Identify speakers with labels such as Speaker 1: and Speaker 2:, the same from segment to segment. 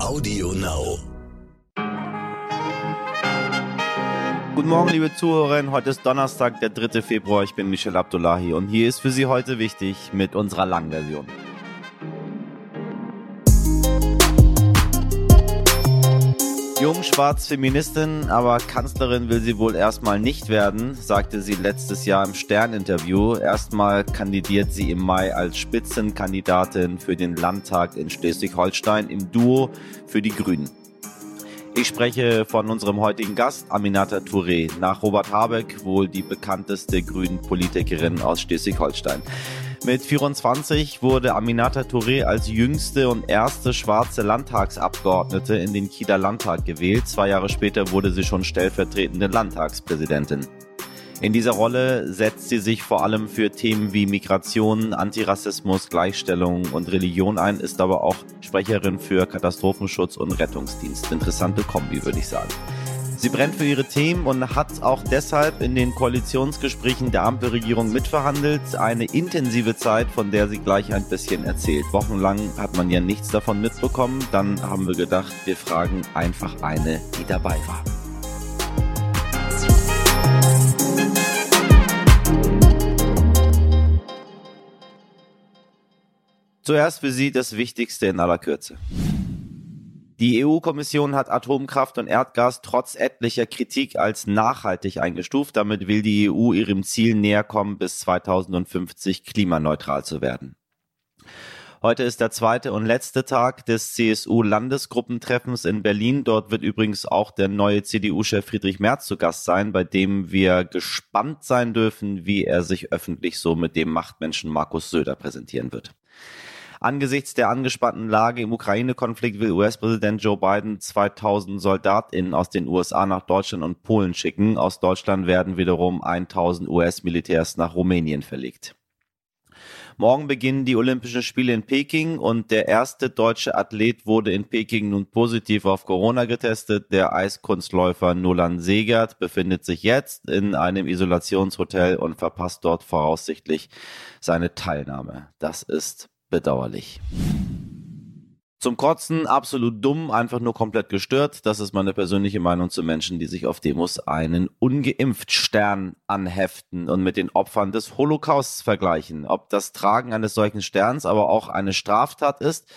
Speaker 1: Audio Now.
Speaker 2: Guten Morgen, liebe Zuhörerinnen. Heute ist Donnerstag, der 3. Februar. Ich bin Michel Abdullahi und hier ist für Sie heute wichtig mit unserer Langversion. Jung, schwarz, Feministin, aber Kanzlerin will sie wohl erstmal nicht werden, sagte sie letztes Jahr im Stern-Interview. Erstmal kandidiert sie im Mai als Spitzenkandidatin für den Landtag in Schleswig-Holstein im Duo für die Grünen. Ich spreche von unserem heutigen Gast, Aminata Touré, nach Robert Habeck wohl die bekannteste grünen Politikerin aus Schleswig-Holstein. Mit 24 wurde Aminata Touré als jüngste und erste schwarze Landtagsabgeordnete in den Kieler Landtag gewählt. Zwei Jahre später wurde sie schon stellvertretende Landtagspräsidentin. In dieser Rolle setzt sie sich vor allem für Themen wie Migration, Antirassismus, Gleichstellung und Religion ein, ist aber auch Sprecherin für Katastrophenschutz und Rettungsdienst. Interessante Kombi, würde ich sagen. Sie brennt für ihre Themen und hat auch deshalb in den Koalitionsgesprächen der Ampelregierung mitverhandelt. Eine intensive Zeit, von der sie gleich ein bisschen erzählt. Wochenlang hat man ja nichts davon mitbekommen. Dann haben wir gedacht, wir fragen einfach eine, die dabei war. Zuerst für Sie das Wichtigste in aller Kürze. Die EU-Kommission hat Atomkraft und Erdgas trotz etlicher Kritik als nachhaltig eingestuft. Damit will die EU ihrem Ziel näher kommen, bis 2050 klimaneutral zu werden. Heute ist der zweite und letzte Tag des CSU-Landesgruppentreffens in Berlin. Dort wird übrigens auch der neue CDU-Chef Friedrich Merz zu Gast sein, bei dem wir gespannt sein dürfen, wie er sich öffentlich so mit dem Machtmenschen Markus Söder präsentieren wird. Angesichts der angespannten Lage im Ukraine-Konflikt will US-Präsident Joe Biden 2000 SoldatInnen aus den USA nach Deutschland und Polen schicken. Aus Deutschland werden wiederum 1000 US-Militärs nach Rumänien verlegt. Morgen beginnen die Olympischen Spiele in Peking und der erste deutsche Athlet wurde in Peking nun positiv auf Corona getestet. Der Eiskunstläufer Nolan Segert befindet sich jetzt in einem Isolationshotel und verpasst dort voraussichtlich seine Teilnahme. Das ist bedauerlich. Zum Kotzen absolut dumm, einfach nur komplett gestört. Das ist meine persönliche Meinung zu Menschen, die sich auf Demos einen ungeimpft Stern anheften und mit den Opfern des Holocausts vergleichen. Ob das Tragen eines solchen Sterns aber auch eine Straftat ist,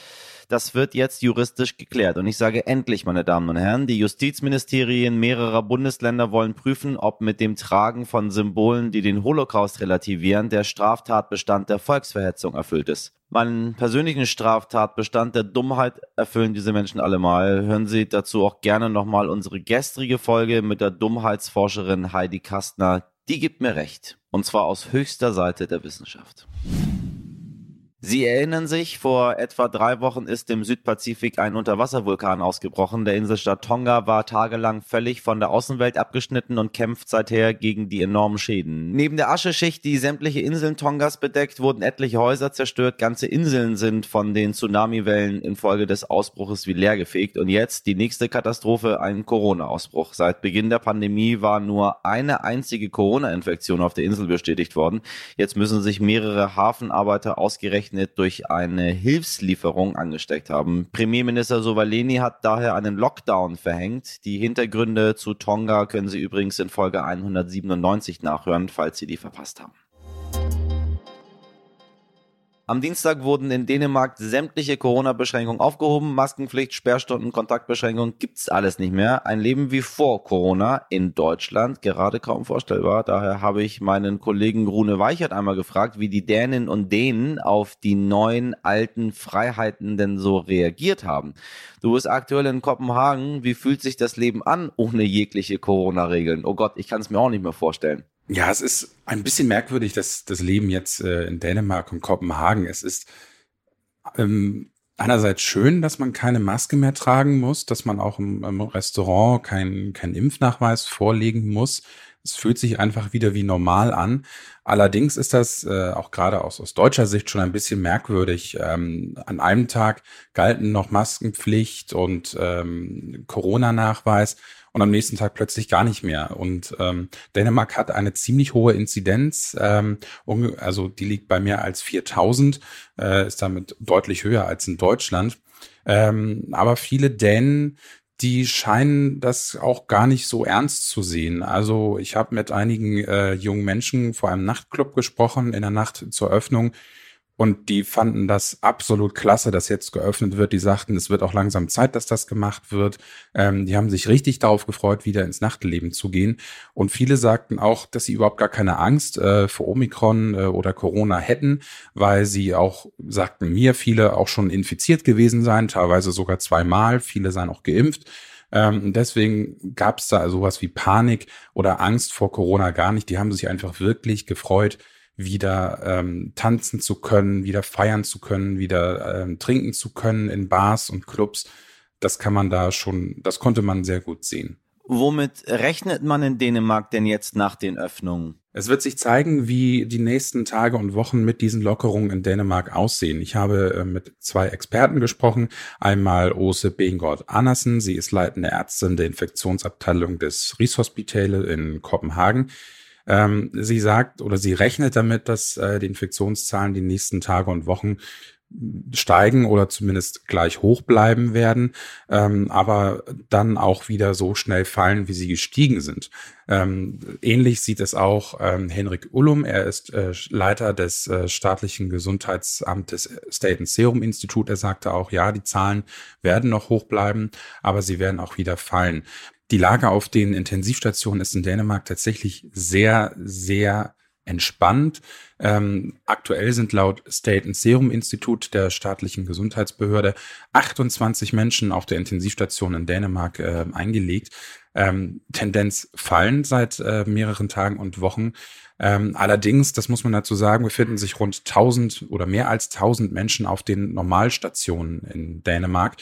Speaker 2: das wird jetzt juristisch geklärt. Und ich sage endlich, meine Damen und Herren, die Justizministerien mehrerer Bundesländer wollen prüfen, ob mit dem Tragen von Symbolen, die den Holocaust relativieren, der Straftatbestand der Volksverhetzung erfüllt ist. Meinen persönlichen Straftatbestand der Dummheit erfüllen diese Menschen allemal. Hören Sie dazu auch gerne nochmal unsere gestrige Folge mit der Dummheitsforscherin Heidi Kastner. Die gibt mir recht. Und zwar aus höchster Seite der Wissenschaft. Sie erinnern sich, vor etwa drei Wochen ist im Südpazifik ein Unterwasservulkan ausgebrochen. Der Inselstaat Tonga war tagelang völlig von der Außenwelt abgeschnitten und kämpft seither gegen die enormen Schäden. Neben der Ascheschicht, die sämtliche Inseln Tongas bedeckt, wurden etliche Häuser zerstört. Ganze Inseln sind von den Tsunamiwellen infolge des Ausbruches wie leergefegt. Und jetzt die nächste Katastrophe, ein Corona-Ausbruch. Seit Beginn der Pandemie war nur eine einzige Corona-Infektion auf der Insel bestätigt worden. Jetzt müssen sich mehrere Hafenarbeiter ausgerechnet ausgerechnet durch eine Hilfslieferung angesteckt haben. Premierminister Sovaleni hat daher einen Lockdown verhängt. Die Hintergründe zu Tonga können Sie übrigens in Folge 197 nachhören, falls Sie die verpasst haben. Am Dienstag wurden in Dänemark sämtliche Corona-Beschränkungen aufgehoben. Maskenpflicht, Sperrstunden, Kontaktbeschränkungen gibt's alles nicht mehr. Ein Leben wie vor Corona in Deutschland gerade kaum vorstellbar. Daher habe ich meinen Kollegen Rune Weichert einmal gefragt, wie die Dänen und Dänen auf die neuen alten Freiheiten denn so reagiert haben. Du bist aktuell in Kopenhagen. Wie fühlt sich das Leben an ohne jegliche Corona-Regeln? Oh Gott, ich kann es mir auch nicht mehr vorstellen.
Speaker 3: Ja, es ist ein bisschen merkwürdig, dass das Leben jetzt äh, in Dänemark und Kopenhagen. Es ist ähm, einerseits schön, dass man keine Maske mehr tragen muss, dass man auch im, im Restaurant keinen kein Impfnachweis vorlegen muss. Es fühlt sich einfach wieder wie normal an. Allerdings ist das äh, auch gerade aus, aus deutscher Sicht schon ein bisschen merkwürdig. Ähm, an einem Tag galten noch Maskenpflicht und ähm, Corona-Nachweis und am nächsten Tag plötzlich gar nicht mehr. Und ähm, Dänemark hat eine ziemlich hohe Inzidenz, ähm, also die liegt bei mehr als 4000, äh, ist damit deutlich höher als in Deutschland. Ähm, aber viele Dänen die scheinen das auch gar nicht so ernst zu sehen. Also ich habe mit einigen äh, jungen Menschen vor einem Nachtclub gesprochen in der Nacht zur Öffnung und die fanden das absolut klasse, dass jetzt geöffnet wird. Die sagten, es wird auch langsam Zeit, dass das gemacht wird. Ähm, die haben sich richtig darauf gefreut, wieder ins Nachtleben zu gehen. Und viele sagten auch, dass sie überhaupt gar keine Angst äh, vor Omikron äh, oder Corona hätten, weil sie auch, sagten mir, viele auch schon infiziert gewesen seien, teilweise sogar zweimal. Viele seien auch geimpft. Ähm, deswegen gab es da sowas wie Panik oder Angst vor Corona gar nicht. Die haben sich einfach wirklich gefreut, wieder ähm, tanzen zu können, wieder feiern zu können, wieder ähm, trinken zu können in Bars und Clubs. Das kann man da schon, das konnte man sehr gut sehen.
Speaker 2: Womit rechnet man in Dänemark denn jetzt nach den Öffnungen?
Speaker 3: Es wird sich zeigen, wie die nächsten Tage und Wochen mit diesen Lockerungen in Dänemark aussehen. Ich habe äh, mit zwei Experten gesprochen. Einmal Ose Bengård Andersen. Sie ist leitende Ärztin der Infektionsabteilung des Rigshospitale in Kopenhagen. Ähm, sie sagt oder sie rechnet damit, dass äh, die Infektionszahlen die nächsten Tage und Wochen steigen oder zumindest gleich hoch bleiben werden, ähm, aber dann auch wieder so schnell fallen, wie sie gestiegen sind. Ähm, ähnlich sieht es auch ähm, Henrik Ullum. Er ist äh, Leiter des äh, staatlichen Gesundheitsamtes State and Serum Institut. Er sagte auch, ja, die Zahlen werden noch hoch bleiben, aber sie werden auch wieder fallen. Die Lage auf den Intensivstationen ist in Dänemark tatsächlich sehr, sehr entspannt. Ähm, aktuell sind laut State and Serum Institut der staatlichen Gesundheitsbehörde 28 Menschen auf der Intensivstation in Dänemark äh, eingelegt. Ähm, Tendenz fallen seit äh, mehreren Tagen und Wochen. Ähm, allerdings, das muss man dazu sagen, befinden sich rund 1000 oder mehr als 1000 Menschen auf den Normalstationen in Dänemark.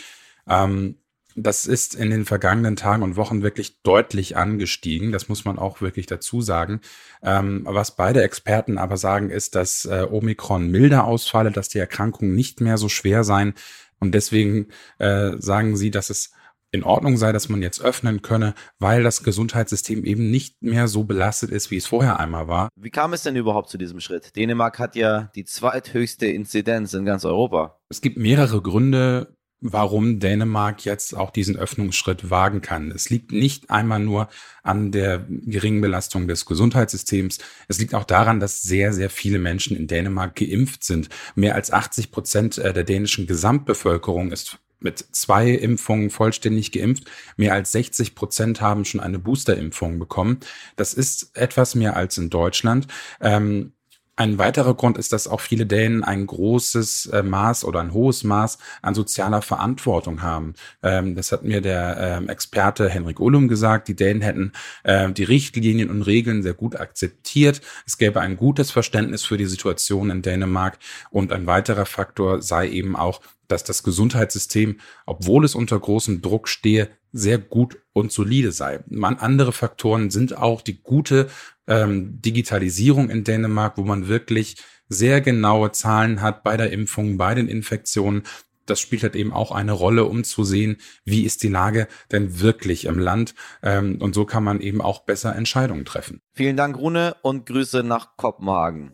Speaker 3: Ähm, das ist in den vergangenen Tagen und Wochen wirklich deutlich angestiegen. Das muss man auch wirklich dazu sagen. Ähm, was beide Experten aber sagen, ist, dass äh, Omikron milder ausfalle, dass die Erkrankungen nicht mehr so schwer seien. Und deswegen äh, sagen sie, dass es in Ordnung sei, dass man jetzt öffnen könne, weil das Gesundheitssystem eben nicht mehr so belastet ist, wie es vorher einmal war.
Speaker 2: Wie kam es denn überhaupt zu diesem Schritt? Dänemark hat ja die zweithöchste Inzidenz in ganz Europa.
Speaker 3: Es gibt mehrere Gründe, warum Dänemark jetzt auch diesen Öffnungsschritt wagen kann. Es liegt nicht einmal nur an der geringen Belastung des Gesundheitssystems. Es liegt auch daran, dass sehr, sehr viele Menschen in Dänemark geimpft sind. Mehr als 80 Prozent äh, der dänischen Gesamtbevölkerung ist mit zwei Impfungen vollständig geimpft. Mehr als 60 Prozent haben schon eine Boosterimpfung bekommen. Das ist etwas mehr als in Deutschland. Ähm, ein weiterer Grund ist, dass auch viele Dänen ein großes äh, Maß oder ein hohes Maß an sozialer Verantwortung haben. Ähm, das hat mir der ähm, Experte Henrik Ullum gesagt. Die Dänen hätten äh, die Richtlinien und Regeln sehr gut akzeptiert. Es gäbe ein gutes Verständnis für die Situation in Dänemark. Und ein weiterer Faktor sei eben auch, dass das Gesundheitssystem, obwohl es unter großem Druck stehe, sehr gut und solide sei. Man, andere Faktoren sind auch die gute ähm, Digitalisierung in Dänemark, wo man wirklich sehr genaue Zahlen hat bei der Impfung, bei den Infektionen. Das spielt halt eben auch eine Rolle, um zu sehen, wie ist die Lage denn wirklich im Land. Ähm, und so kann man eben auch besser Entscheidungen treffen.
Speaker 2: Vielen Dank, Rune, und Grüße nach Kopenhagen.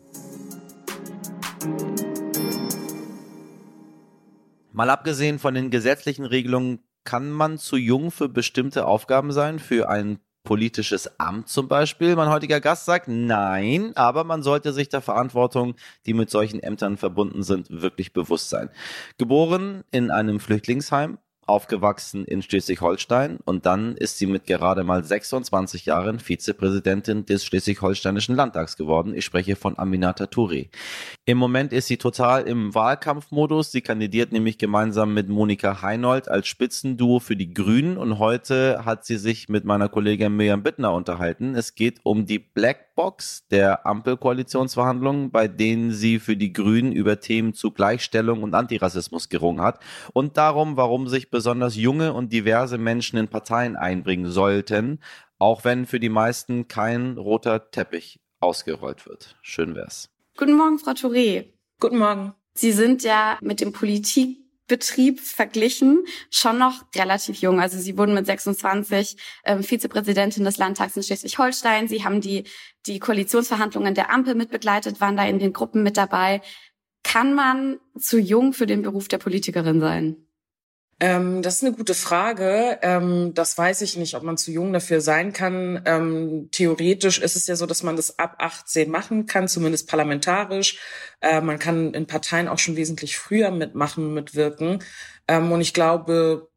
Speaker 2: Mal abgesehen von den gesetzlichen Regelungen, kann man zu jung für bestimmte Aufgaben sein, für ein politisches Amt zum Beispiel. Mein heutiger Gast sagt nein, aber man sollte sich der Verantwortung, die mit solchen Ämtern verbunden sind, wirklich bewusst sein. Geboren in einem Flüchtlingsheim, aufgewachsen in Schleswig-Holstein und dann ist sie mit gerade mal 26 Jahren Vizepräsidentin des Schleswig-Holsteinischen Landtags geworden. Ich spreche von Aminata Touré. Im Moment ist sie total im Wahlkampfmodus. Sie kandidiert nämlich gemeinsam mit Monika Heinold als Spitzenduo für die Grünen und heute hat sie sich mit meiner Kollegin Miriam Bittner unterhalten. Es geht um die Blackbox der Ampelkoalitionsverhandlungen, bei denen sie für die Grünen über Themen zu Gleichstellung und Antirassismus gerungen hat und darum, warum sich besonders junge und diverse Menschen in Parteien einbringen sollten, auch wenn für die meisten kein roter Teppich ausgerollt wird. Schön wär's.
Speaker 1: Guten Morgen, Frau Touré.
Speaker 4: Guten Morgen.
Speaker 1: Sie sind ja mit dem Politik Betrieb verglichen, schon noch relativ jung. Also sie wurden mit 26 ähm, Vizepräsidentin des Landtags in Schleswig-Holstein. Sie haben die, die Koalitionsverhandlungen der Ampel mitbegleitet, waren da in den Gruppen mit dabei. Kann man zu jung für den Beruf der Politikerin sein?
Speaker 4: Ähm, das ist eine gute Frage. Ähm, das weiß ich nicht, ob man zu jung dafür sein kann. Ähm, theoretisch ist es ja so, dass man das ab 18 machen kann, zumindest parlamentarisch. Äh, man kann in Parteien auch schon wesentlich früher mitmachen, mitwirken. Ähm, und ich glaube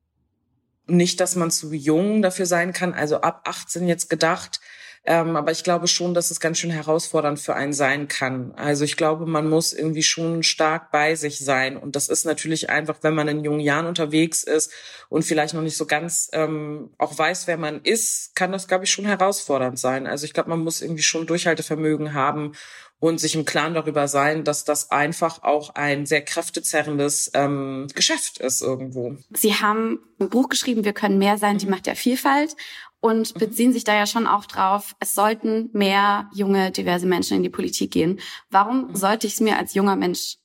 Speaker 4: nicht, dass man zu jung dafür sein kann. Also ab 18 jetzt gedacht. Ähm, aber ich glaube schon, dass es ganz schön herausfordernd für einen sein kann. Also ich glaube, man muss irgendwie schon stark bei sich sein. Und das ist natürlich einfach, wenn man in jungen Jahren unterwegs ist und vielleicht noch nicht so ganz ähm, auch weiß, wer man ist, kann das, glaube ich, schon herausfordernd sein. Also ich glaube, man muss irgendwie schon Durchhaltevermögen haben und sich im Klaren darüber sein, dass das einfach auch ein sehr kräftezerrendes ähm, Geschäft ist irgendwo.
Speaker 1: Sie haben ein Buch geschrieben, Wir können mehr sein, die Macht der Vielfalt und mhm. beziehen sich da ja schon auch drauf, es sollten mehr junge, diverse Menschen in die Politik gehen. Warum mhm. sollte ich es mir als junger Mensch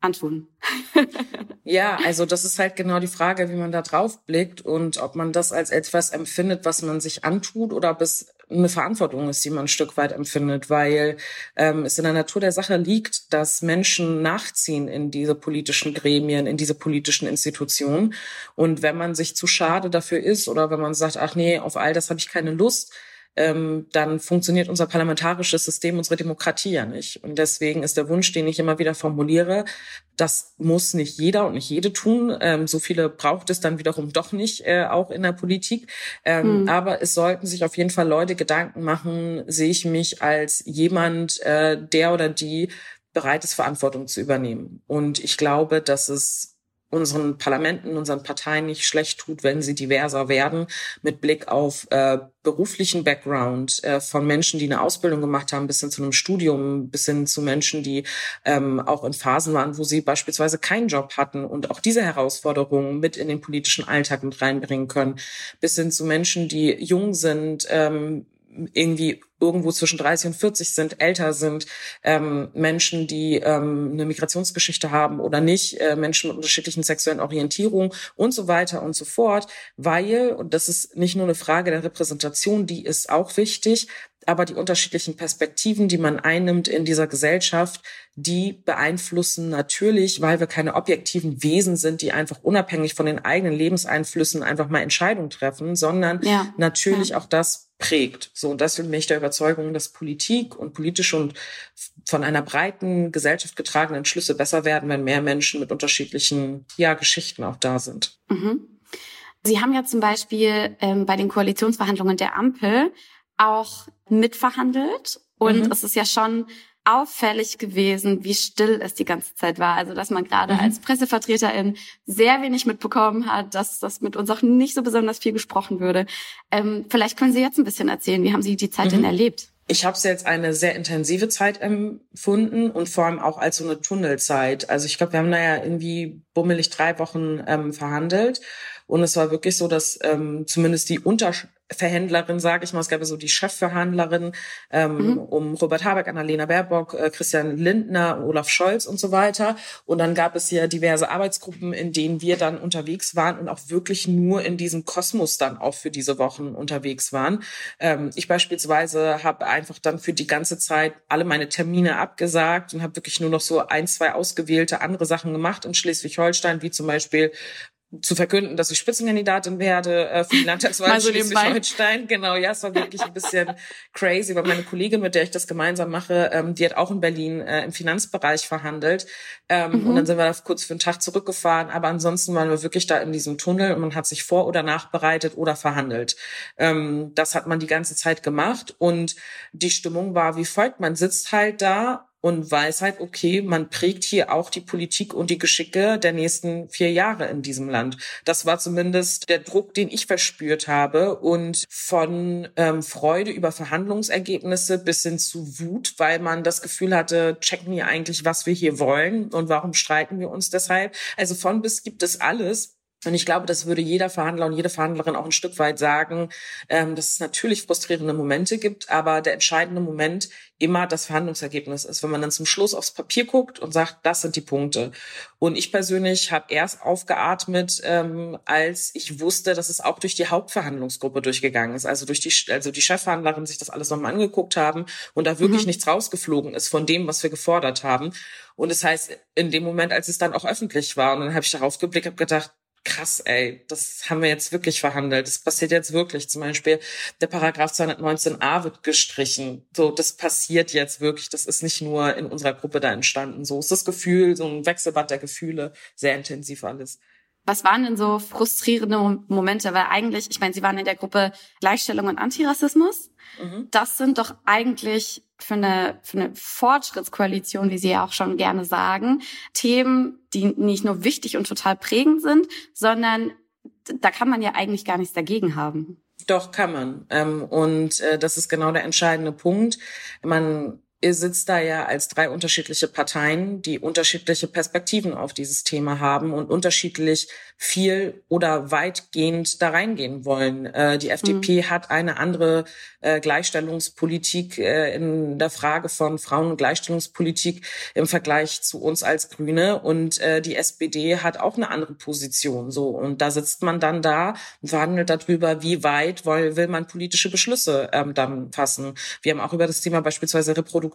Speaker 1: antun?
Speaker 4: ja, also das ist halt genau die Frage, wie man da drauf blickt und ob man das als etwas empfindet, was man sich antut oder ob es eine Verantwortung ist, die man ein Stück weit empfindet, weil ähm, es in der Natur der Sache liegt, dass Menschen nachziehen in diese politischen Gremien, in diese politischen Institutionen. Und wenn man sich zu schade dafür ist oder wenn man sagt, ach nee, auf all das habe ich keine Lust, ähm, dann funktioniert unser parlamentarisches System, unsere Demokratie ja nicht. Und deswegen ist der Wunsch, den ich immer wieder formuliere, das muss nicht jeder und nicht jede tun. Ähm, so viele braucht es dann wiederum doch nicht, äh, auch in der Politik. Ähm, mhm. Aber es sollten sich auf jeden Fall Leute Gedanken machen, sehe ich mich als jemand, äh, der oder die bereit ist, Verantwortung zu übernehmen. Und ich glaube, dass es unseren Parlamenten, unseren Parteien nicht schlecht tut, wenn sie diverser werden, mit Blick auf äh, beruflichen Background äh, von Menschen, die eine Ausbildung gemacht haben, bis hin zu einem Studium, bis hin zu Menschen, die ähm, auch in Phasen waren, wo sie beispielsweise keinen Job hatten und auch diese Herausforderungen mit in den politischen Alltag mit reinbringen können, bis hin zu Menschen, die jung sind, ähm, irgendwie irgendwo zwischen 30 und 40 sind, älter sind, ähm, Menschen, die ähm, eine Migrationsgeschichte haben oder nicht, äh, Menschen mit unterschiedlichen sexuellen Orientierungen und so weiter und so fort, weil, und das ist nicht nur eine Frage der Repräsentation, die ist auch wichtig, aber die unterschiedlichen Perspektiven, die man einnimmt in dieser Gesellschaft, die beeinflussen natürlich, weil wir keine objektiven Wesen sind, die einfach unabhängig von den eigenen Lebenseinflüssen einfach mal Entscheidungen treffen, sondern ja, natürlich ja. auch das prägt. So, und das bin ich der Überzeugung, dass Politik und politische und von einer breiten Gesellschaft getragene Entschlüsse besser werden, wenn mehr Menschen mit unterschiedlichen, ja, Geschichten auch da sind.
Speaker 1: Mhm. Sie haben ja zum Beispiel ähm, bei den Koalitionsverhandlungen der Ampel auch mitverhandelt. Und mhm. es ist ja schon auffällig gewesen, wie still es die ganze Zeit war. Also, dass man gerade mhm. als Pressevertreterin sehr wenig mitbekommen hat, dass das mit uns auch nicht so besonders viel gesprochen würde. Ähm, vielleicht können Sie jetzt ein bisschen erzählen, wie haben Sie die Zeit mhm. denn erlebt?
Speaker 4: Ich habe es jetzt eine sehr intensive Zeit empfunden und vor allem auch als so eine Tunnelzeit. Also ich glaube, wir haben da ja irgendwie bummelig drei Wochen ähm, verhandelt und es war wirklich so, dass ähm, zumindest die Unterverhändlerin, sage ich mal, es gab ja so die Chefverhandlerin ähm, mhm. um Robert Habeck, Annalena Baerbock, äh, Christian Lindner, Olaf Scholz und so weiter. Und dann gab es ja diverse Arbeitsgruppen, in denen wir dann unterwegs waren und auch wirklich nur in diesem Kosmos dann auch für diese Wochen unterwegs waren. Ähm, ich beispielsweise habe einfach dann für die ganze Zeit alle meine Termine abgesagt und habe wirklich nur noch so ein, zwei ausgewählte andere Sachen gemacht in Schleswig-Holstein, wie zum Beispiel zu verkünden, dass ich Spitzenkandidatin werde äh, für die Landtagswahl so Schleswig-Holstein. Genau, ja, es war wirklich ein bisschen crazy, weil meine Kollegin, mit der ich das gemeinsam mache, ähm, die hat auch in Berlin äh, im Finanzbereich verhandelt. Ähm, mhm. Und dann sind wir da kurz für einen Tag zurückgefahren. Aber ansonsten waren wir wirklich da in diesem Tunnel und man hat sich vor- oder nachbereitet oder verhandelt. Ähm, das hat man die ganze Zeit gemacht und die Stimmung war wie folgt. Man sitzt halt da und weiß halt, okay, man prägt hier auch die Politik und die Geschicke der nächsten vier Jahre in diesem Land. Das war zumindest der Druck, den ich verspürt habe und von ähm, Freude über Verhandlungsergebnisse bis hin zu Wut, weil man das Gefühl hatte, checken wir eigentlich, was wir hier wollen und warum streiten wir uns deshalb. Also von bis gibt es alles. Und ich glaube, das würde jeder Verhandler und jede Verhandlerin auch ein Stück weit sagen, ähm, dass es natürlich frustrierende Momente gibt, aber der entscheidende Moment immer das Verhandlungsergebnis ist, wenn man dann zum Schluss aufs Papier guckt und sagt, das sind die Punkte. Und ich persönlich habe erst aufgeatmet, ähm, als ich wusste, dass es auch durch die Hauptverhandlungsgruppe durchgegangen ist, also durch die, also die Chefverhandlerin sich das alles nochmal angeguckt haben und da wirklich mhm. nichts rausgeflogen ist von dem, was wir gefordert haben. Und das heißt, in dem Moment, als es dann auch öffentlich war, und dann habe ich darauf geblickt, habe gedacht, krass, ey, das haben wir jetzt wirklich verhandelt. Das passiert jetzt wirklich. Zum Beispiel der Paragraph 219a wird gestrichen. So, das passiert jetzt wirklich. Das ist nicht nur in unserer Gruppe da entstanden. So ist das Gefühl, so ein Wechselbad der Gefühle, sehr intensiv alles.
Speaker 1: Was waren denn so frustrierende Momente? Weil eigentlich, ich meine, Sie waren in der Gruppe Gleichstellung und Antirassismus. Mhm. Das sind doch eigentlich für eine, für eine Fortschrittskoalition, wie Sie ja auch schon gerne sagen, Themen, die nicht nur wichtig und total prägend sind, sondern da kann man ja eigentlich gar nichts dagegen haben.
Speaker 4: Doch, kann man. Ähm, und äh, das ist genau der entscheidende Punkt. Man ihr sitzt da ja als drei unterschiedliche Parteien, die unterschiedliche Perspektiven auf dieses Thema haben und unterschiedlich viel oder weitgehend da reingehen wollen. Äh, die FDP mhm. hat eine andere äh, Gleichstellungspolitik äh, in der Frage von Frauen- und Gleichstellungspolitik im Vergleich zu uns als Grüne und äh, die SPD hat auch eine andere Position. So und da sitzt man dann da und verhandelt darüber, wie weit will, will man politische Beschlüsse ähm, dann fassen. Wir haben auch über das Thema beispielsweise Reproduktion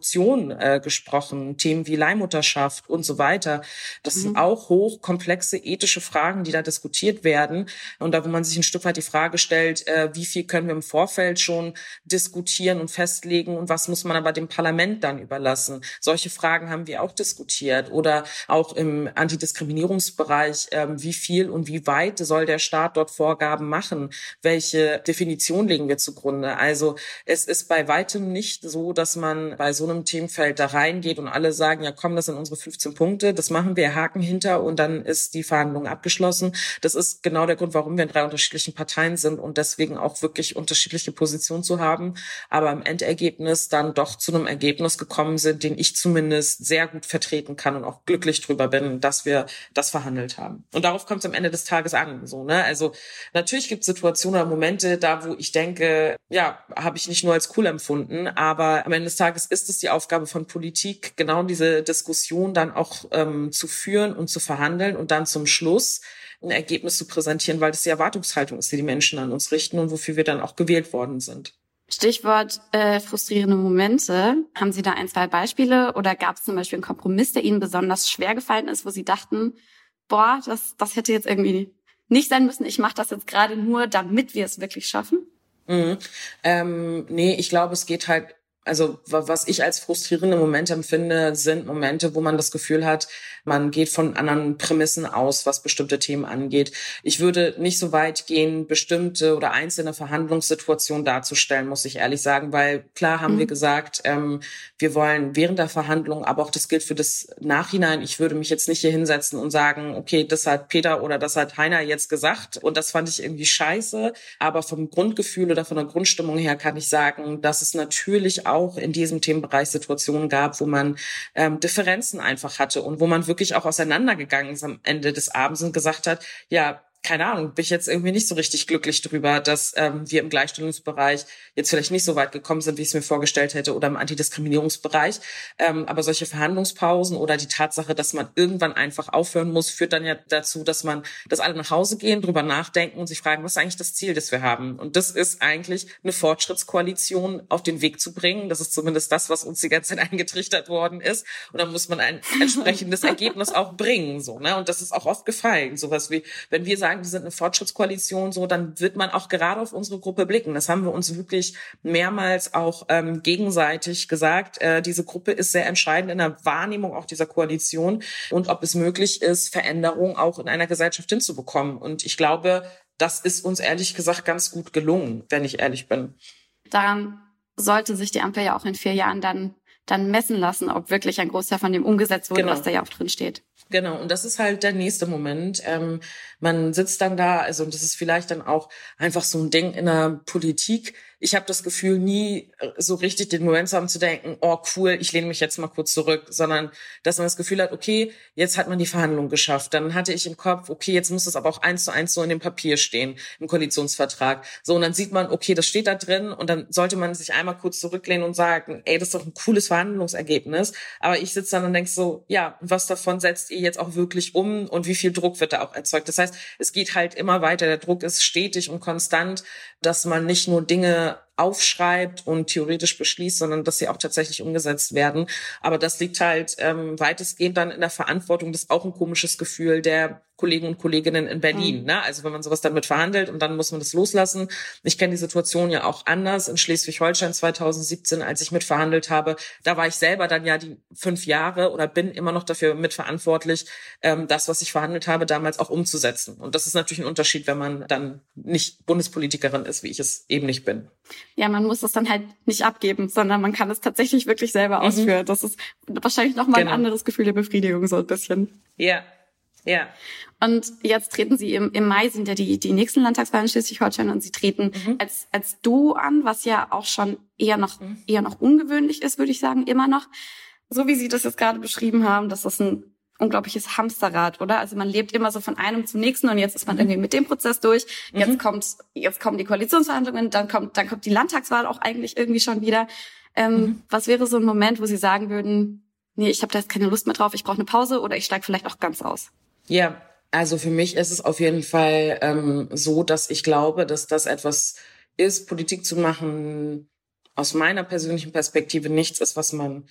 Speaker 4: äh, gesprochen, Themen wie Leihmutterschaft und so weiter. Das mhm. sind auch hochkomplexe ethische Fragen, die da diskutiert werden und da wo man sich ein Stück weit die Frage stellt, äh, wie viel können wir im Vorfeld schon diskutieren und festlegen und was muss man aber dem Parlament dann überlassen. Solche Fragen haben wir auch diskutiert oder auch im Antidiskriminierungsbereich, ähm, wie viel und wie weit soll der Staat dort Vorgaben machen? Welche Definition legen wir zugrunde? Also es ist bei weitem nicht so, dass man bei so einem Themenfeld da reingeht und alle sagen, ja komm, das sind unsere 15 Punkte, das machen wir, Haken hinter und dann ist die Verhandlung abgeschlossen. Das ist genau der Grund, warum wir in drei unterschiedlichen Parteien sind und deswegen auch wirklich unterschiedliche Positionen zu haben haben, aber im Endergebnis dann doch zu einem Ergebnis gekommen sind, den ich zumindest sehr gut vertreten kann und auch glücklich drüber bin, dass wir das verhandelt haben. Und darauf kommt es am Ende des Tages an. So, ne? Also natürlich gibt es Situationen oder Momente da, wo ich denke, ja, habe ich nicht nur als cool empfunden, aber am Ende des Tages ist es die Aufgabe von Politik, genau diese Diskussion dann auch ähm, zu führen und zu verhandeln und dann zum Schluss ein Ergebnis zu präsentieren, weil das die Erwartungshaltung ist, die die Menschen an uns richten und wofür wir dann auch gewählt worden sind.
Speaker 1: Stichwort äh, frustrierende Momente. Haben Sie da ein, zwei Beispiele oder gab es zum Beispiel einen Kompromiss, der Ihnen besonders schwer gefallen ist, wo Sie dachten, boah, das, das hätte jetzt irgendwie nicht sein müssen. Ich mache das jetzt gerade nur, damit wir es wirklich schaffen?
Speaker 4: Mhm. Ähm, nee, ich glaube, es geht halt also was ich als frustrierende Momente empfinde, sind Momente, wo man das Gefühl hat, man geht von anderen Prämissen aus, was bestimmte Themen angeht. Ich würde nicht so weit gehen, bestimmte oder einzelne Verhandlungssituationen darzustellen, muss ich ehrlich sagen, weil klar haben mhm. wir gesagt, ähm, wir wollen während der Verhandlung, aber auch das gilt für das Nachhinein. Ich würde mich jetzt nicht hier hinsetzen und sagen, okay, das hat Peter oder das hat Heiner jetzt gesagt und das fand ich irgendwie scheiße. Aber vom Grundgefühl oder von der Grundstimmung her kann ich sagen, dass es natürlich auch auch in diesem Themenbereich Situationen gab, wo man ähm, Differenzen einfach hatte und wo man wirklich auch auseinandergegangen ist am Ende des Abends und gesagt hat, ja, keine Ahnung, bin ich jetzt irgendwie nicht so richtig glücklich drüber, dass ähm, wir im Gleichstellungsbereich jetzt vielleicht nicht so weit gekommen sind, wie ich es mir vorgestellt hätte, oder im Antidiskriminierungsbereich. Ähm, aber solche Verhandlungspausen oder die Tatsache, dass man irgendwann einfach aufhören muss, führt dann ja dazu, dass man, dass alle nach Hause gehen, drüber nachdenken und sich fragen, was ist eigentlich das Ziel, das wir haben? Und das ist eigentlich eine Fortschrittskoalition auf den Weg zu bringen. Das ist zumindest das, was uns die ganze Zeit eingetrichtert worden ist. Und dann muss man ein entsprechendes Ergebnis auch bringen, so, ne? Und das ist auch oft gefallen. Sowas wie, wenn wir sagen, sagen, wir sind eine Fortschrittskoalition, so, dann wird man auch gerade auf unsere Gruppe blicken. Das haben wir uns wirklich mehrmals auch ähm, gegenseitig gesagt. Äh, diese Gruppe ist sehr entscheidend in der Wahrnehmung auch dieser Koalition und ob es möglich ist, Veränderungen auch in einer Gesellschaft hinzubekommen. Und ich glaube, das ist uns ehrlich gesagt ganz gut gelungen, wenn ich ehrlich bin.
Speaker 1: Daran sollte sich die Ampel ja auch in vier Jahren dann dann messen lassen, ob wirklich ein Großteil von dem umgesetzt wurde, genau. was da ja auch drin steht.
Speaker 4: Genau, und das ist halt der nächste Moment. Ähm, man sitzt dann da, also und das ist vielleicht dann auch einfach so ein Ding in der Politik, ich habe das Gefühl, nie äh, so richtig den Moment zu haben zu denken, oh cool, ich lehne mich jetzt mal kurz zurück, sondern dass man das Gefühl hat, okay, jetzt hat man die Verhandlung geschafft. Dann hatte ich im Kopf, okay, jetzt muss es aber auch eins zu eins so in dem Papier stehen, im Koalitionsvertrag. So, und dann sieht man, okay, das steht da drin und dann sollte man sich einmal kurz zurücklehnen und sagen, ey, das ist doch ein cooles Verhandlungsergebnis. Aber ich sitze dann und denk so, ja, was davon setzt ihr jetzt auch wirklich um und wie viel Druck wird da auch erzeugt? Das heißt, es geht halt immer weiter. Der Druck ist stetig und konstant, dass man nicht nur Dinge that aufschreibt und theoretisch beschließt, sondern dass sie auch tatsächlich umgesetzt werden. Aber das liegt halt ähm, weitestgehend dann in der Verantwortung. Das ist auch ein komisches Gefühl der Kollegen und Kolleginnen in Berlin. Mhm. Ne? Also wenn man sowas damit verhandelt und dann muss man das loslassen. Ich kenne die Situation ja auch anders in Schleswig-Holstein 2017, als ich mitverhandelt habe. Da war ich selber dann ja die fünf Jahre oder bin immer noch dafür mitverantwortlich, ähm, das, was ich verhandelt habe, damals auch umzusetzen. Und das ist natürlich ein Unterschied, wenn man dann nicht Bundespolitikerin ist, wie ich es eben nicht bin.
Speaker 1: Ja, man muss es dann halt nicht abgeben, sondern man kann es tatsächlich wirklich selber mhm. ausführen. Das ist wahrscheinlich nochmal genau. ein anderes Gefühl der Befriedigung, so ein bisschen.
Speaker 4: Ja, ja.
Speaker 1: Und jetzt treten Sie im, im Mai sind ja die, die nächsten Landtagswahlen in Schleswig-Holstein und Sie treten mhm. als, als Duo an, was ja auch schon eher noch, mhm. eher noch ungewöhnlich ist, würde ich sagen, immer noch. So wie Sie das jetzt gerade beschrieben haben, das ist ein unglaubliches Hamsterrad, oder? Also man lebt immer so von einem zum nächsten und jetzt ist man mhm. irgendwie mit dem Prozess durch. Jetzt mhm. kommt, jetzt kommen die Koalitionsverhandlungen, dann kommt, dann kommt die Landtagswahl auch eigentlich irgendwie schon wieder. Ähm, mhm. Was wäre so ein Moment, wo Sie sagen würden, nee, ich habe da jetzt keine Lust mehr drauf, ich brauche eine Pause oder ich steige vielleicht auch ganz aus?
Speaker 4: Ja, also für mich ist es auf jeden Fall ähm, so, dass ich glaube, dass das etwas ist, Politik zu machen, aus meiner persönlichen Perspektive nichts ist, was man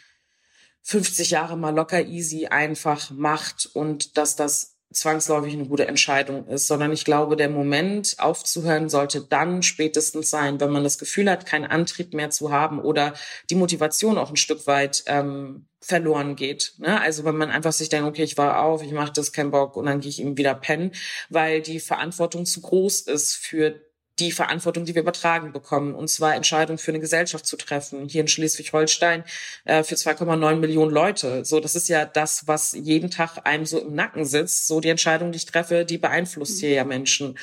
Speaker 4: 50 Jahre mal locker easy einfach macht und dass das zwangsläufig eine gute Entscheidung ist, sondern ich glaube, der Moment aufzuhören sollte dann spätestens sein, wenn man das Gefühl hat, keinen Antrieb mehr zu haben oder die Motivation auch ein Stück weit ähm, verloren geht. Ne? Also wenn man einfach sich denkt, okay, ich war auf, ich mache das, kein Bock und dann gehe ich ihm wieder pennen, weil die Verantwortung zu groß ist für die Verantwortung, die wir übertragen bekommen, und zwar Entscheidungen für eine Gesellschaft zu treffen. Hier in Schleswig-Holstein äh, für 2,9 Millionen Leute. So, das ist ja das, was jeden Tag einem so im Nacken sitzt. So die Entscheidung, die ich treffe, die beeinflusst hier ja Menschen.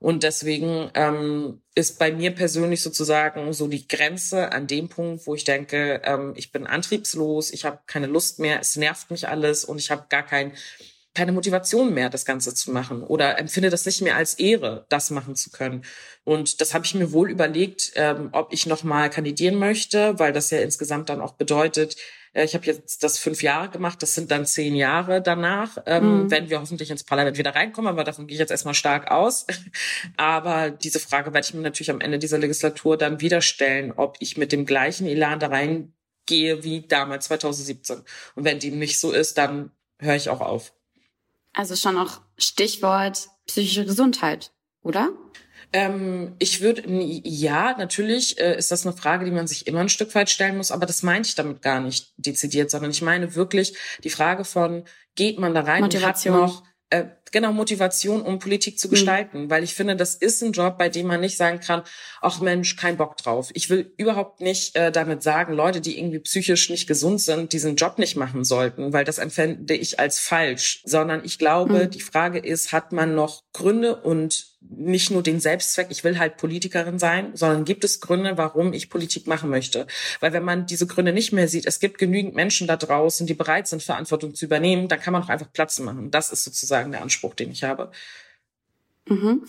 Speaker 4: Und deswegen ähm, ist bei mir persönlich sozusagen so die Grenze an dem Punkt, wo ich denke, ähm, ich bin antriebslos, ich habe keine Lust mehr, es nervt mich alles und ich habe gar kein keine Motivation mehr, das Ganze zu machen oder empfinde das nicht mehr als Ehre, das machen zu können. Und das habe ich mir wohl überlegt, ähm, ob ich nochmal kandidieren möchte, weil das ja insgesamt dann auch bedeutet, äh, ich habe jetzt das fünf Jahre gemacht, das sind dann zehn Jahre danach, ähm, mhm. wenn wir hoffentlich ins Parlament wieder reinkommen, aber davon gehe ich jetzt erstmal stark aus. aber diese Frage werde ich mir natürlich am Ende dieser Legislatur dann wieder stellen, ob ich mit dem gleichen Elan da reingehe wie damals 2017. Und wenn dem nicht so ist, dann höre ich auch auf.
Speaker 1: Also schon auch Stichwort psychische Gesundheit, oder?
Speaker 4: Ähm, ich würde, ja, natürlich äh, ist das eine Frage, die man sich immer ein Stück weit stellen muss, aber das meinte ich damit gar nicht dezidiert, sondern ich meine wirklich die Frage von, geht man da rein
Speaker 1: Motivation.
Speaker 4: und hat noch äh, genau Motivation, um Politik zu mhm. gestalten, mhm. weil ich finde, das ist ein Job, bei dem man nicht sagen kann, ach Mensch, kein Bock drauf. Ich will überhaupt nicht äh, damit sagen, Leute, die irgendwie psychisch nicht gesund sind, diesen Job nicht machen sollten, weil das empfände ich als falsch, sondern ich glaube, mhm. die Frage ist, hat man noch Gründe und nicht nur den Selbstzweck, ich will halt Politikerin sein, sondern gibt es Gründe, warum ich Politik machen möchte. Weil wenn man diese Gründe nicht mehr sieht, es gibt genügend Menschen da draußen, die bereit sind, Verantwortung zu übernehmen, dann kann man auch einfach Platz machen. Das ist sozusagen der Anspruch, den ich habe.
Speaker 1: Mhm.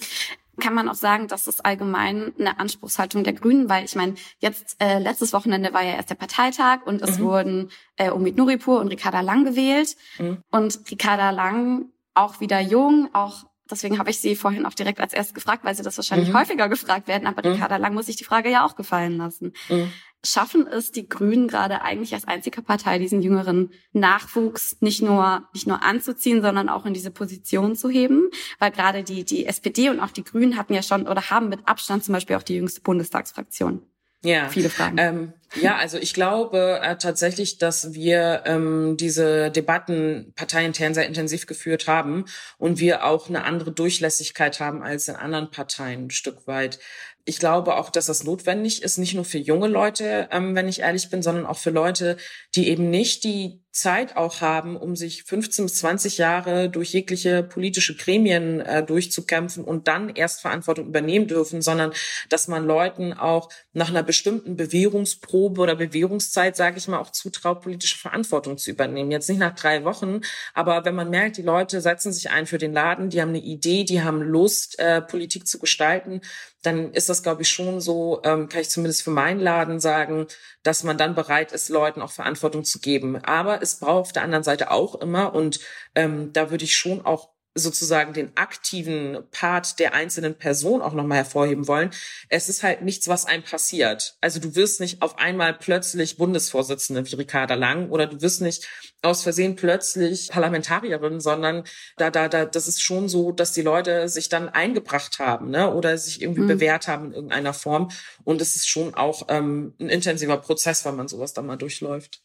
Speaker 1: Kann man auch sagen, das ist allgemein eine Anspruchshaltung der Grünen, weil ich meine, jetzt äh, letztes Wochenende war ja erst der Parteitag und es mhm. wurden äh, Omid Nuripur und Ricarda Lang gewählt. Mhm. Und Ricarda Lang auch wieder jung, auch Deswegen habe ich sie vorhin auch direkt als erstes gefragt, weil sie das wahrscheinlich mhm. häufiger gefragt werden. Aber mhm. Ricarda Lang muss sich die Frage ja auch gefallen lassen. Mhm. Schaffen es die Grünen gerade eigentlich als einzige Partei, diesen jüngeren Nachwuchs nicht nur, nicht nur anzuziehen, sondern auch in diese Position zu heben? Weil gerade die, die SPD und auch die Grünen hatten ja schon oder haben mit Abstand zum Beispiel auch die jüngste Bundestagsfraktion.
Speaker 4: Ja.
Speaker 1: Viele Fragen.
Speaker 4: Ähm, Ja, also ich glaube äh, tatsächlich, dass wir ähm, diese Debatten parteiintern sehr intensiv geführt haben und wir auch eine andere Durchlässigkeit haben als in anderen Parteien ein Stück weit. Ich glaube auch, dass das notwendig ist, nicht nur für junge Leute, ähm, wenn ich ehrlich bin, sondern auch für Leute, die eben nicht die Zeit auch haben, um sich 15 bis 20 Jahre durch jegliche politische Gremien äh, durchzukämpfen und dann erst Verantwortung übernehmen dürfen, sondern dass man Leuten auch nach einer bestimmten Bewährungsprobe oder Bewährungszeit, sage ich mal, auch zutraut, politische Verantwortung zu übernehmen. Jetzt nicht nach drei Wochen, aber wenn man merkt, die Leute setzen sich ein für den Laden, die haben eine Idee, die haben Lust, äh, Politik zu gestalten, dann ist das, glaube ich, schon so, ähm, kann ich zumindest für meinen Laden sagen, dass man dann bereit ist, Leuten auch Verantwortung zu geben. Aber es braucht auf der anderen Seite auch immer, und ähm, da würde ich schon auch sozusagen den aktiven Part der einzelnen Person auch nochmal hervorheben wollen. Es ist halt nichts, was einem passiert. Also du wirst nicht auf einmal plötzlich Bundesvorsitzende wie Ricarda Lang oder du wirst nicht aus Versehen plötzlich Parlamentarierin, sondern da, da, da, das ist schon so, dass die Leute sich dann eingebracht haben, ne, oder sich irgendwie mhm. bewährt haben in irgendeiner Form. Und es ist schon auch ähm, ein intensiver Prozess, wenn man sowas dann mal durchläuft.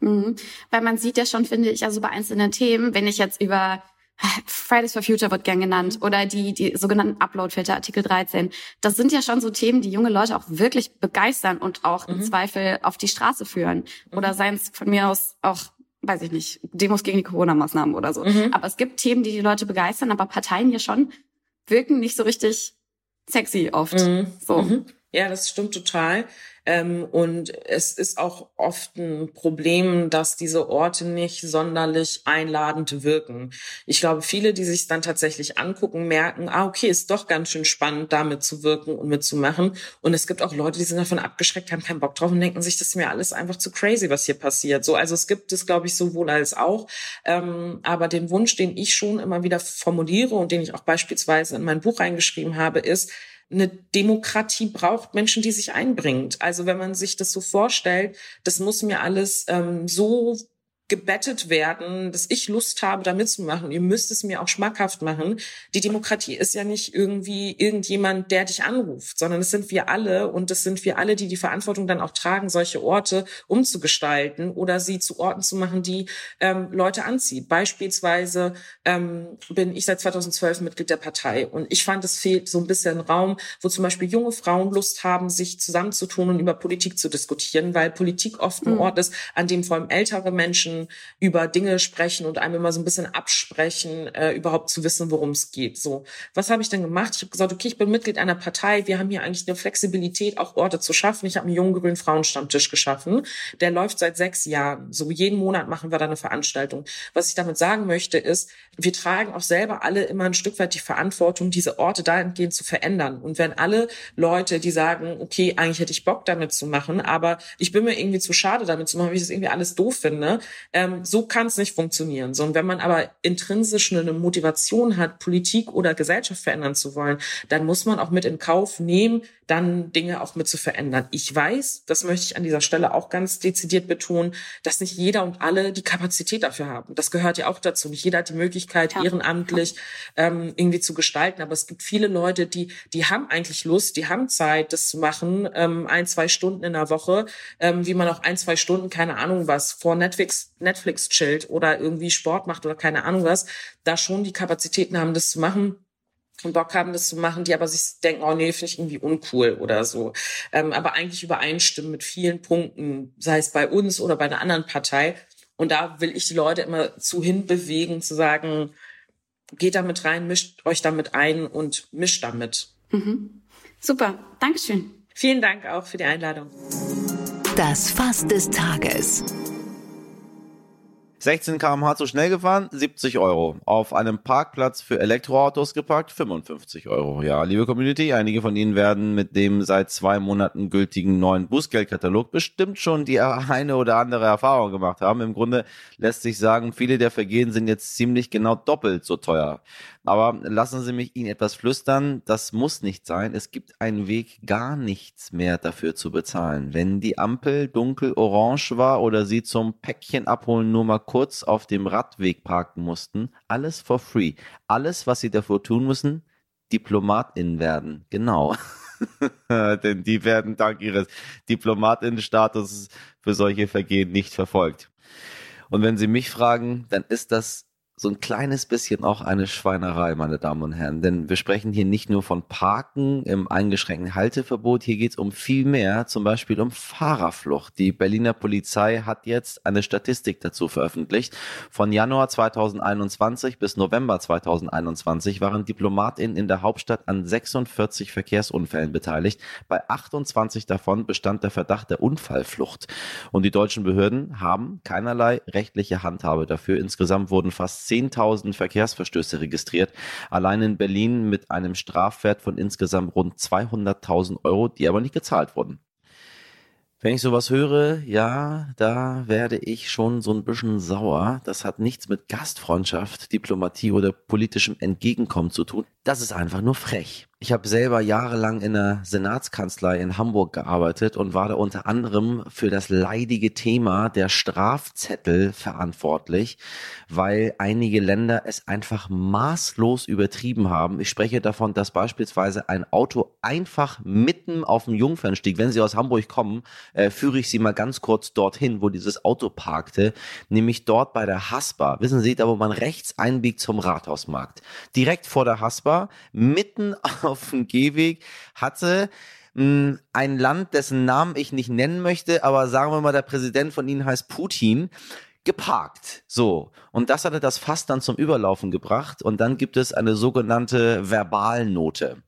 Speaker 1: Mhm. Weil man sieht ja schon, finde ich, also bei einzelnen Themen, wenn ich jetzt über Fridays for Future wird gern genannt oder die, die sogenannten Upload-Filter, Artikel 13. Das sind ja schon so Themen, die junge Leute auch wirklich begeistern und auch mhm. im Zweifel auf die Straße führen. Mhm. Oder seien es von mir aus auch, weiß ich nicht, Demos gegen die Corona-Maßnahmen oder so. Mhm. Aber es gibt Themen, die die Leute begeistern, aber Parteien hier schon wirken nicht so richtig sexy oft. Mhm. So.
Speaker 4: Mhm. Ja, das stimmt total. Ähm, und es ist auch oft ein Problem, dass diese Orte nicht sonderlich einladend wirken. Ich glaube, viele, die sich dann tatsächlich angucken, merken, ah, okay, ist doch ganz schön spannend, da mitzuwirken und mitzumachen. Und es gibt auch Leute, die sind davon abgeschreckt, haben keinen Bock drauf und denken sich, das ist mir alles einfach zu crazy, was hier passiert. So, also es gibt es, glaube ich, sowohl als auch. Ähm, aber den Wunsch, den ich schon immer wieder formuliere und den ich auch beispielsweise in mein Buch reingeschrieben habe, ist, eine Demokratie braucht Menschen, die sich einbringt. Also wenn man sich das so vorstellt, das muss mir alles ähm, so gebettet werden, dass ich Lust habe, da mitzumachen. Ihr müsst es mir auch schmackhaft machen. Die Demokratie ist ja nicht irgendwie irgendjemand, der dich anruft, sondern es sind wir alle und es sind wir alle, die die Verantwortung dann auch tragen, solche Orte umzugestalten oder sie zu Orten zu machen, die ähm, Leute anzieht. Beispielsweise ähm, bin ich seit 2012 Mitglied der Partei und ich fand, es fehlt so ein bisschen Raum, wo zum Beispiel junge Frauen Lust haben, sich zusammenzutun und über Politik zu diskutieren, weil Politik oft ein mhm. Ort ist, an dem vor allem ältere Menschen über Dinge sprechen und einem immer so ein bisschen absprechen, äh, überhaupt zu wissen, worum es geht. So, was habe ich denn gemacht? Ich habe gesagt, okay, ich bin Mitglied einer Partei. Wir haben hier eigentlich eine Flexibilität, auch Orte zu schaffen. Ich habe einen jungen grünen Frauenstammtisch geschaffen. Der läuft seit sechs Jahren. So jeden Monat machen wir da eine Veranstaltung. Was ich damit sagen möchte, ist, wir tragen auch selber alle immer ein Stück weit die Verantwortung, diese Orte dahingehend zu verändern. Und wenn alle Leute, die sagen, okay, eigentlich hätte ich Bock damit zu machen, aber ich bin mir irgendwie zu schade damit zu machen, weil ich das irgendwie alles doof finde, ähm, so kann es nicht funktionieren. Sondern wenn man aber intrinsisch eine Motivation hat, Politik oder Gesellschaft verändern zu wollen, dann muss man auch mit in Kauf nehmen, dann Dinge auch mit zu verändern. Ich weiß, das möchte ich an dieser Stelle auch ganz dezidiert betonen, dass nicht jeder und alle die Kapazität dafür haben. Das gehört ja auch dazu. Nicht jeder hat die Möglichkeit, ja. ehrenamtlich ähm, irgendwie zu gestalten. Aber es gibt viele Leute, die, die haben eigentlich Lust, die haben Zeit, das zu machen, ähm, ein, zwei Stunden in der Woche, ähm, wie man auch ein, zwei Stunden, keine Ahnung was, vor Netflix, Netflix chillt oder irgendwie Sport macht oder keine Ahnung was, da schon die Kapazitäten haben, das zu machen Bock haben, das zu machen, die aber sich denken, oh nee, finde ich irgendwie uncool oder so. Ähm, aber eigentlich übereinstimmen mit vielen Punkten, sei es bei uns oder bei einer anderen Partei. Und da will ich die Leute immer zu hinbewegen, zu sagen, geht damit rein, mischt euch damit ein und mischt damit.
Speaker 1: Mhm. Super, Dankeschön.
Speaker 4: Vielen Dank auch für die Einladung.
Speaker 5: Das Fass des Tages.
Speaker 2: 16 km/h zu schnell gefahren, 70 Euro. Auf einem Parkplatz für Elektroautos geparkt, 55 Euro. Ja, liebe Community, einige von Ihnen werden mit dem seit zwei Monaten gültigen neuen Bußgeldkatalog bestimmt schon die eine oder andere Erfahrung gemacht haben. Im Grunde lässt sich sagen, viele der Vergehen sind jetzt ziemlich genau doppelt so teuer. Aber lassen Sie mich Ihnen etwas flüstern. Das muss nicht sein. Es gibt einen Weg, gar nichts mehr dafür zu bezahlen. Wenn die Ampel dunkel orange war oder Sie zum Päckchen abholen nur mal kurz auf dem Radweg parken mussten, alles for free. Alles, was Sie dafür tun müssen, Diplomatin werden. Genau. Denn die werden dank ihres Diplomatinnenstatus für solche Vergehen nicht verfolgt. Und wenn Sie mich fragen, dann ist das so ein kleines bisschen auch eine Schweinerei, meine Damen und Herren. Denn wir sprechen hier nicht nur von Parken im eingeschränkten Halteverbot, hier geht es um viel mehr, zum Beispiel um Fahrerflucht. Die Berliner Polizei hat jetzt eine Statistik dazu veröffentlicht. Von Januar 2021 bis November 2021 waren DiplomatInnen in der Hauptstadt an 46 Verkehrsunfällen beteiligt. Bei 28 davon bestand der Verdacht der Unfallflucht. Und die deutschen Behörden haben keinerlei rechtliche Handhabe dafür. Insgesamt wurden fast 10.000 Verkehrsverstöße registriert. Allein in Berlin mit einem Strafwert von insgesamt rund 200.000 Euro, die aber nicht gezahlt wurden. Wenn ich sowas höre, ja, da werde ich schon so ein bisschen sauer. Das hat nichts mit Gastfreundschaft, Diplomatie oder politischem Entgegenkommen zu tun. Das ist einfach nur frech. Ich habe selber jahrelang in der Senatskanzlei in Hamburg gearbeitet und war da unter anderem für das leidige Thema der Strafzettel verantwortlich, weil einige Länder es einfach maßlos übertrieben haben. Ich spreche davon, dass beispielsweise ein Auto einfach mitten auf dem Jungfernstieg, wenn Sie aus Hamburg kommen, äh, führe ich Sie mal ganz kurz dorthin, wo dieses Auto parkte, nämlich dort bei der Haspa. Wissen Sie, da wo man rechts einbiegt zum Rathausmarkt. Direkt vor der Haspa, mitten dem Gehweg hatte mh, ein Land, dessen Namen ich nicht nennen möchte, aber sagen wir mal, der Präsident von ihnen heißt Putin, geparkt. So. Und das hatte das Fass dann zum Überlaufen gebracht. Und dann gibt es eine sogenannte Verbalnote.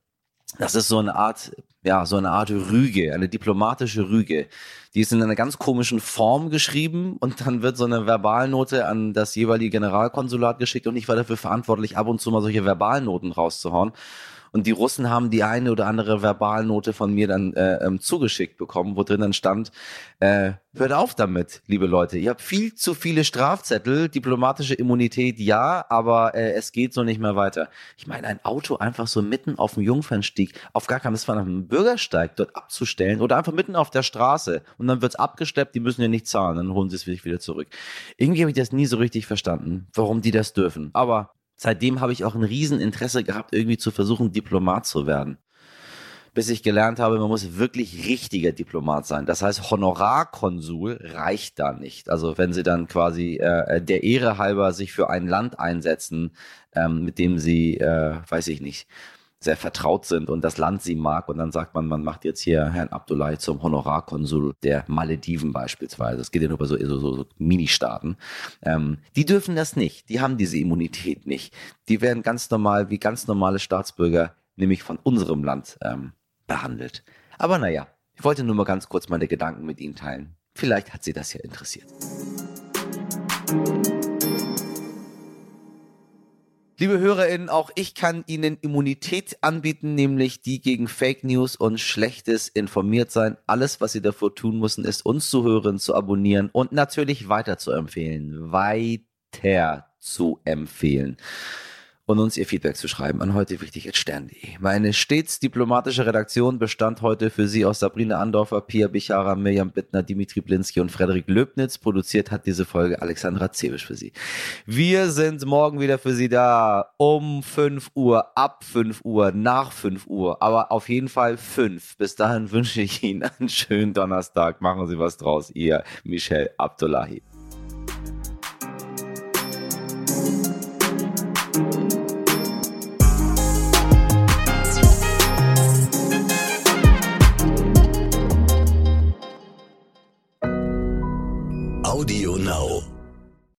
Speaker 2: Das ist so eine Art, ja, so eine Art Rüge, eine diplomatische Rüge. Die ist in einer ganz komischen Form geschrieben und dann wird so eine Verbalnote an das jeweilige Generalkonsulat geschickt und ich war dafür verantwortlich, ab und zu mal solche Verbalnoten rauszuhauen. Und die Russen haben die eine oder andere Verbalnote von mir dann äh, ähm, zugeschickt bekommen, wo drin dann stand, äh, hört auf damit, liebe Leute. Ihr habt viel zu viele Strafzettel, diplomatische Immunität ja, aber äh, es geht so nicht mehr weiter. Ich meine, ein Auto einfach so mitten auf dem Jungfernstieg, auf gar keinen Fall auf dem Bürgersteig dort abzustellen oder einfach mitten auf der Straße und dann wird's abgeschleppt, die müssen ja nicht zahlen, dann holen sie es wieder zurück. Irgendwie habe ich das nie so richtig verstanden, warum die das dürfen. Aber seitdem habe ich auch ein Rieseninteresse gehabt, irgendwie zu versuchen, Diplomat zu werden. Bis ich gelernt habe, man muss wirklich richtiger Diplomat sein. Das heißt, Honorarkonsul reicht da nicht. Also wenn sie dann quasi äh, der Ehre halber sich für ein Land einsetzen, ähm, mit dem sie, äh, weiß ich nicht, sehr vertraut sind und das Land sie mag. Und dann sagt man, man macht jetzt hier Herrn Abdullahi zum Honorarkonsul der Malediven beispielsweise. Es geht ja nur bei so, so, so, Mini-Staaten. Ähm, die dürfen das nicht. Die haben diese Immunität nicht. Die werden ganz normal, wie ganz normale Staatsbürger, nämlich von unserem Land ähm, behandelt. Aber naja, ich wollte nur mal ganz kurz meine Gedanken mit Ihnen teilen. Vielleicht hat Sie das ja interessiert. Liebe HörerInnen, auch ich kann Ihnen Immunität anbieten, nämlich die gegen Fake News und schlechtes informiert sein. Alles, was Sie davor tun müssen, ist uns zu hören, zu abonnieren und natürlich weiter zu empfehlen. Weiter zu empfehlen und uns ihr Feedback zu schreiben an heute wichtig stern.de. Meine stets diplomatische Redaktion bestand heute für Sie aus Sabrina Andorfer, Pia Bichara, Mirjam Bittner, Dimitri Blinski und Frederik Löbnitz. Produziert hat diese Folge Alexandra Zebisch für Sie. Wir sind morgen wieder für Sie da um 5 Uhr, ab 5 Uhr, nach 5 Uhr, aber auf jeden Fall 5. Bis dahin wünsche ich Ihnen einen schönen Donnerstag. Machen Sie was draus. Ihr Michel Abdullahi. Audio Now.